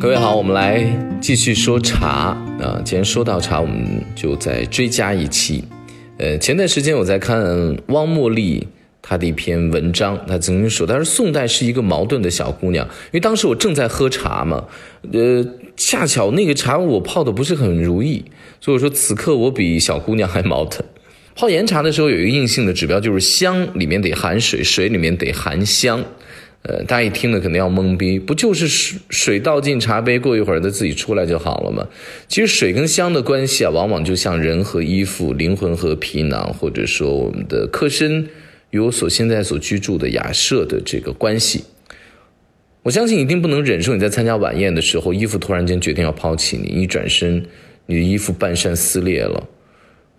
各位好，我们来继续说茶啊。既然说到茶，我们就再追加一期。呃，前段时间我在看汪茉莉她的一篇文章，她曾经说，她说宋代是一个矛盾的小姑娘，因为当时我正在喝茶嘛，呃，恰巧那个茶我泡的不是很如意，所以说此刻我比小姑娘还矛盾。泡岩茶的时候有一个硬性的指标，就是香里面得含水，水里面得含香。呃，大家一听呢，肯定要懵逼，不就是水水倒进茶杯，过一会儿它自己出来就好了吗？其实水跟香的关系啊，往往就像人和衣服、灵魂和皮囊，或者说我们的客身与我所现在所居住的雅舍的这个关系。我相信一定不能忍受你在参加晚宴的时候，衣服突然间决定要抛弃你，一转身，你的衣服半扇撕裂了。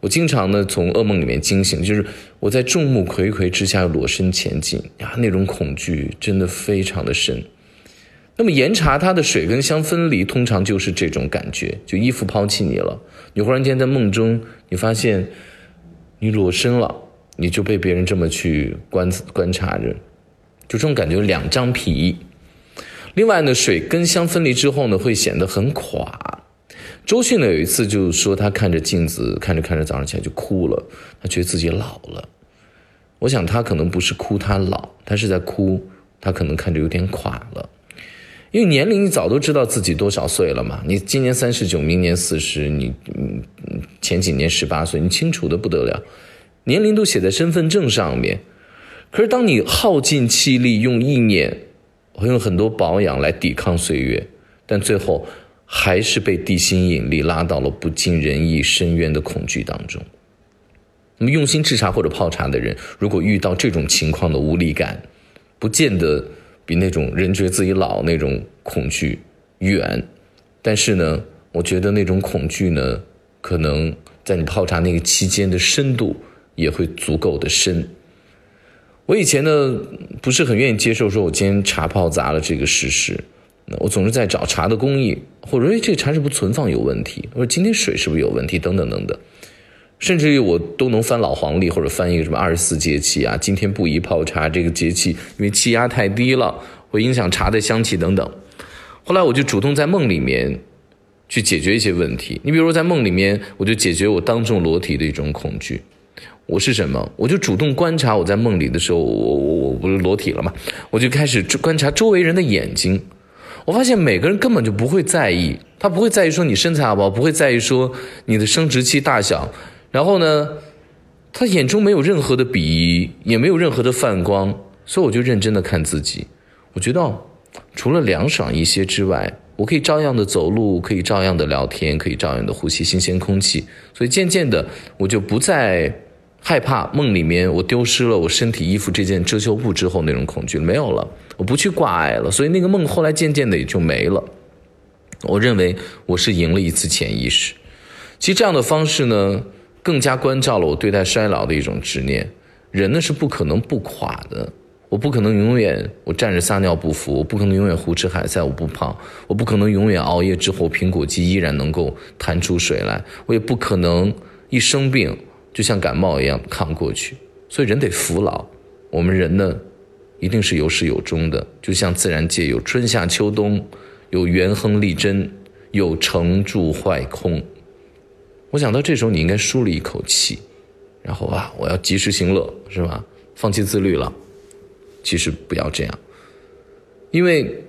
我经常呢从噩梦里面惊醒，就是我在众目睽睽之下裸身前进呀，那种恐惧真的非常的深。那么岩茶它的水跟香分离，通常就是这种感觉，就衣服抛弃你了，你忽然间在梦中，你发现你裸身了，你就被别人这么去观观察着，就这种感觉两张皮。另外呢，水跟香分离之后呢，会显得很垮。周迅呢有一次就说他看着镜子，看着看着早上起来就哭了，他觉得自己老了。我想他可能不是哭他老，他是在哭他可能看着有点垮了。因为年龄你早都知道自己多少岁了嘛，你今年三十九，明年四十，你嗯前几年十八岁，你清楚的不得了，年龄都写在身份证上面。可是当你耗尽气力用意念，会用很多保养来抵抗岁月，但最后。还是被地心引力拉到了不尽人意深渊的恐惧当中。那么用心制茶或者泡茶的人，如果遇到这种情况的无力感，不见得比那种人觉得自己老那种恐惧远。但是呢，我觉得那种恐惧呢，可能在你泡茶那个期间的深度也会足够的深。我以前呢，不是很愿意接受说我今天茶泡砸了这个事实。我总是在找茶的工艺，或者说这个茶是不是存放有问题，或者今天水是不是有问题，等等等等，甚至于我都能翻老黄历，或者翻一个什么二十四节气啊，今天不宜泡茶，这个节气因为气压太低了，会影响茶的香气等等。后来我就主动在梦里面去解决一些问题。你比如说在梦里面，我就解决我当众裸体的一种恐惧。我是什么？我就主动观察我在梦里的时候，我我我不是裸体了吗？我就开始观察周围人的眼睛。我发现每个人根本就不会在意，他不会在意说你身材好不好，不会在意说你的生殖器大小，然后呢，他眼中没有任何的鄙夷，也没有任何的泛光，所以我就认真的看自己。我觉得除了凉爽一些之外，我可以照样的走路，可以照样的聊天，可以照样的呼吸新鲜空气。所以渐渐的，我就不再害怕梦里面我丢失了我身体衣服这件遮羞布之后那种恐惧没有了。我不去挂碍了，所以那个梦后来渐渐的也就没了。我认为我是赢了一次潜意识。其实这样的方式呢，更加关照了我对待衰老的一种执念。人呢是不可能不垮的，我不可能永远我站着撒尿不服，我不可能永远胡吃海塞我不胖，我不可能永远熬夜之后苹果肌依然能够弹出水来，我也不可能一生病就像感冒一样扛过去。所以人得服老，我们人呢？一定是有始有终的，就像自然界有春夏秋冬，有元亨利贞，有成住坏空。我想到这时候，你应该舒了一口气，然后啊，我要及时行乐，是吧？放弃自律了。其实不要这样，因为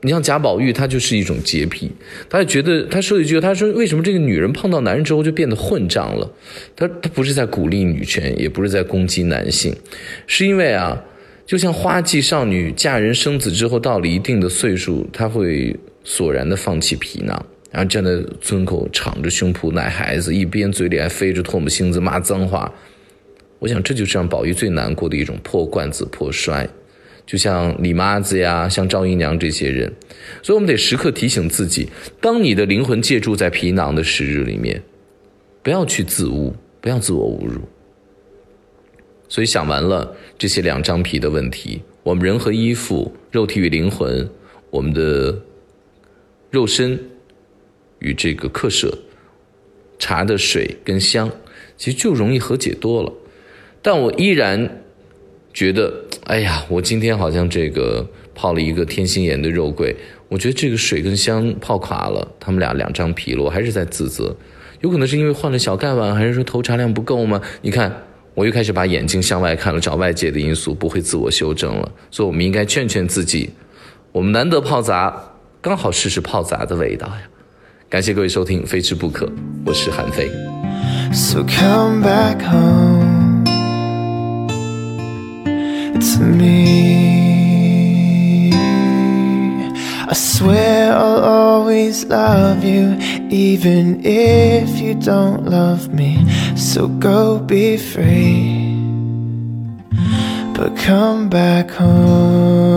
你像贾宝玉，他就是一种洁癖，他就觉得他说一句，他说为什么这个女人碰到男人之后就变得混账了？他他不是在鼓励女权，也不是在攻击男性，是因为啊。就像花季少女嫁人生子之后，到了一定的岁数，她会索然的放弃皮囊，然后站在村口敞着胸脯奶孩子，一边嘴里还飞着唾沫星子骂脏话。我想这就是让宝玉最难过的一种破罐子破摔。就像李妈子呀，像赵姨娘这些人，所以我们得时刻提醒自己：当你的灵魂借住在皮囊的时日里面，不要去自污，不要自我侮辱。所以想完了这些两张皮的问题，我们人和衣服、肉体与灵魂，我们的肉身与这个客舍、茶的水跟香，其实就容易和解多了。但我依然觉得，哎呀，我今天好像这个泡了一个天心岩的肉桂，我觉得这个水跟香泡垮了，他们俩两张皮了，我还是在自责。有可能是因为换了小盖碗，还是说投茶量不够吗？你看，我又开始把眼睛向外看了，找外界的因素，不会自我修正了。所以，我们应该劝劝自己，我们难得泡杂，刚好试试泡杂的味道呀。感谢各位收听《非吃不可》，我是韩非。So come back home to me. I swear I'll always love you, even if you don't love me. So go be free. But come back home